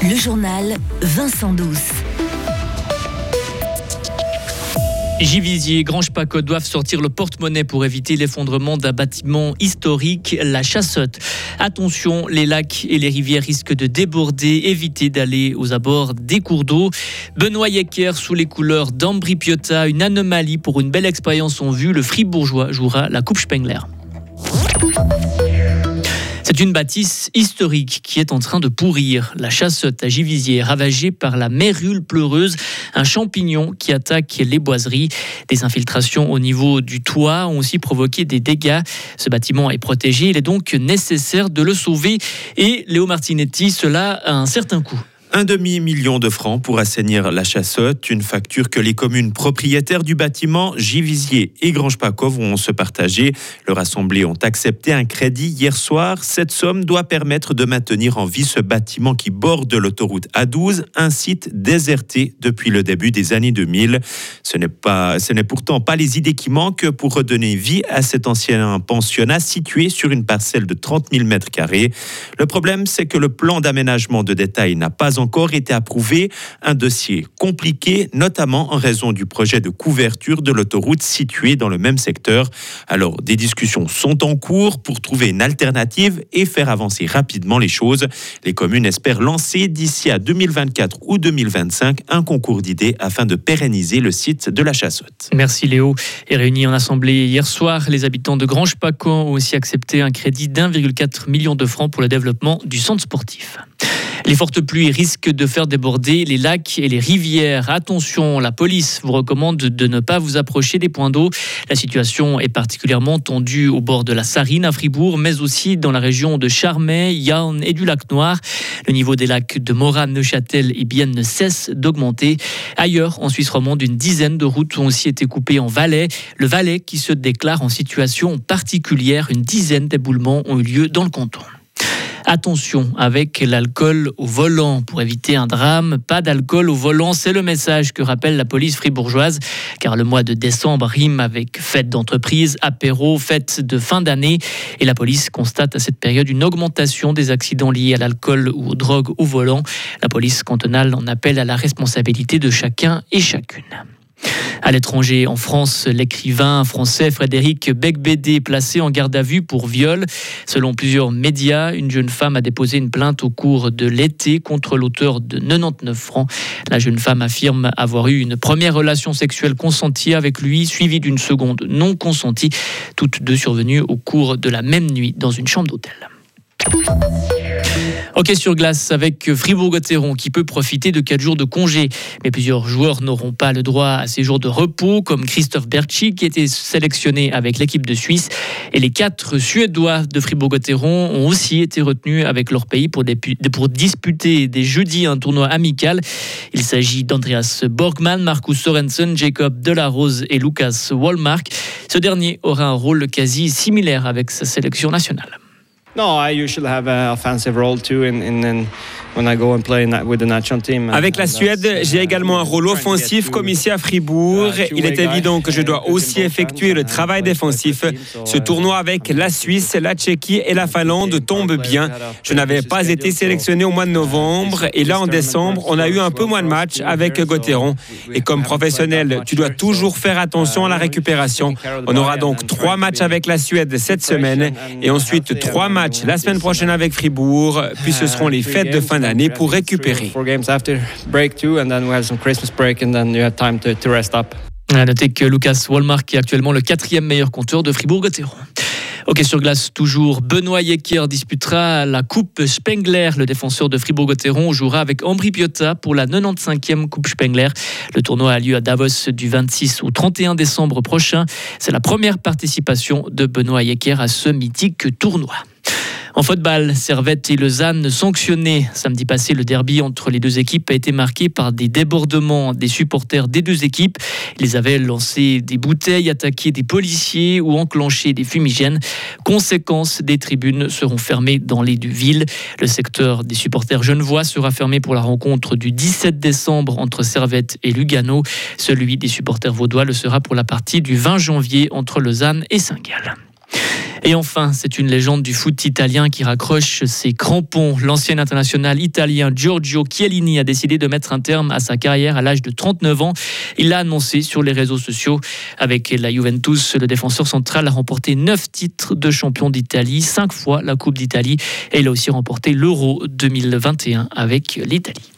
Le journal Vincent Douce. Givisier et Grange Pacotte doivent sortir le porte-monnaie pour éviter l'effondrement d'un bâtiment historique, la Chassotte. Attention, les lacs et les rivières risquent de déborder. Évitez d'aller aux abords des cours d'eau. Benoît Yecker sous les couleurs d'Ambri Piotta, une anomalie pour une belle expérience en vue. Le Fribourgeois jouera la Coupe Spengler. C'est une bâtisse historique qui est en train de pourrir. La chassotte à Givisier ravagée par la mérule pleureuse, un champignon qui attaque les boiseries. Des infiltrations au niveau du toit ont aussi provoqué des dégâts. Ce bâtiment est protégé, il est donc nécessaire de le sauver. Et Léo Martinetti, cela a un certain coût. Un demi-million de francs pour assainir la chassotte, une facture que les communes propriétaires du bâtiment, Givisier et Grange-Paco, vont se partager. Leur assemblée ont accepté un crédit hier soir. Cette somme doit permettre de maintenir en vie ce bâtiment qui borde l'autoroute A12, un site déserté depuis le début des années 2000. Ce n'est pas, ce n'est pourtant pas les idées qui manquent pour redonner vie à cet ancien pensionnat situé sur une parcelle de 30 000 mètres carrés. Le problème, c'est que le plan d'aménagement de détail n'a pas encore été approuvé. Un dossier compliqué, notamment en raison du projet de couverture de l'autoroute située dans le même secteur. Alors, des discussions sont en cours pour trouver une alternative et faire avancer rapidement les choses. Les communes espèrent lancer d'ici à 2024 ou 2025 un concours d'idées afin de pérenniser le site de la Chassotte. Merci Léo. Et réunis en assemblée hier soir, les habitants de Grange-Pacan ont aussi accepté un crédit d'1,4 million de francs pour le développement du centre sportif. Les fortes pluies risquent de faire déborder les lacs et les rivières. Attention, la police vous recommande de ne pas vous approcher des points d'eau. La situation est particulièrement tendue au bord de la Sarine à Fribourg, mais aussi dans la région de Charmey, Yann et du lac Noir. Le niveau des lacs de Morane, Neuchâtel et Bienne ne cesse d'augmenter. Ailleurs, en Suisse romande, une dizaine de routes ont aussi été coupées en Valais. Le Valais qui se déclare en situation particulière. Une dizaine d'éboulements ont eu lieu dans le canton. Attention avec l'alcool au volant pour éviter un drame. Pas d'alcool au volant, c'est le message que rappelle la police fribourgeoise. Car le mois de décembre rime avec fête d'entreprise, apéro, fête de fin d'année. Et la police constate à cette période une augmentation des accidents liés à l'alcool ou aux drogues au volant. La police cantonale en appelle à la responsabilité de chacun et chacune. À l'étranger, en France, l'écrivain français Frédéric Becbédé placé en garde à vue pour viol. Selon plusieurs médias, une jeune femme a déposé une plainte au cours de l'été contre l'auteur de 99 francs. La jeune femme affirme avoir eu une première relation sexuelle consentie avec lui, suivie d'une seconde non consentie, toutes deux survenues au cours de la même nuit dans une chambre d'hôtel. Ok sur glace avec Fribourg-Gotteron qui peut profiter de 4 jours de congé. Mais plusieurs joueurs n'auront pas le droit à ces jours de repos, comme Christophe Berchi qui était sélectionné avec l'équipe de Suisse. Et les quatre Suédois de Fribourg-Gotteron ont aussi été retenus avec leur pays pour, disputer des jeudis un tournoi amical. Il s'agit d'Andreas Borgman, Marcus Sorensen, Jacob Delarose et Lucas Wallmark. Ce dernier aura un rôle quasi similaire avec sa sélection nationale. No, I usually have an offensive role too in, in, in avec la Suède, j'ai également un rôle offensif comme ici à Fribourg. Il est évident que je dois aussi effectuer le travail défensif. Ce tournoi avec la Suisse, la Tchéquie et la Finlande tombe bien. Je n'avais pas été sélectionné au mois de novembre et là en décembre, on a eu un peu moins de matchs avec Gauthieron. Et comme professionnel, tu dois toujours faire attention à la récupération. On aura donc trois matchs avec la Suède cette semaine et ensuite trois matchs la semaine prochaine avec Fribourg, puis ce seront les fêtes de fin d'année année pour récupérer. À noter que Lucas Walmark est actuellement le quatrième meilleur compteur de Fribourg-Gotteron. Ok, sur glace, toujours. Benoît Yecker disputera la Coupe Spengler. Le défenseur de Fribourg-Gotteron jouera avec Ambri Piotta pour la 95e Coupe Spengler. Le tournoi a lieu à Davos du 26 au 31 décembre prochain. C'est la première participation de Benoît Yecker à ce mythique tournoi. En football, Servette et Lausanne sanctionnés. Samedi passé, le derby entre les deux équipes a été marqué par des débordements des supporters des deux équipes. Ils avaient lancé des bouteilles, attaqué des policiers ou enclenché des fumigènes. Conséquence, des tribunes seront fermées dans les deux villes. Le secteur des supporters genevois sera fermé pour la rencontre du 17 décembre entre Servette et Lugano. Celui des supporters vaudois le sera pour la partie du 20 janvier entre Lausanne et Saint-Gall. Et enfin, c'est une légende du foot italien qui raccroche ses crampons. L'ancien international italien Giorgio Chiellini a décidé de mettre un terme à sa carrière à l'âge de 39 ans. Il l'a annoncé sur les réseaux sociaux. Avec la Juventus, le défenseur central a remporté 9 titres de champion d'Italie, 5 fois la Coupe d'Italie et il a aussi remporté l'Euro 2021 avec l'Italie.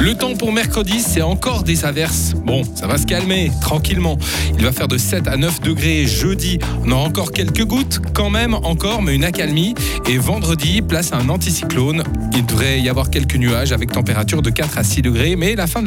Le temps pour mercredi, c'est encore des averses. Bon, ça va se calmer tranquillement. Il va faire de 7 à 9 degrés jeudi. On aura encore quelques gouttes, quand même encore, mais une accalmie. Et vendredi, place à un anticyclone. Il devrait y avoir quelques nuages avec température de 4 à 6 degrés, mais la fin de la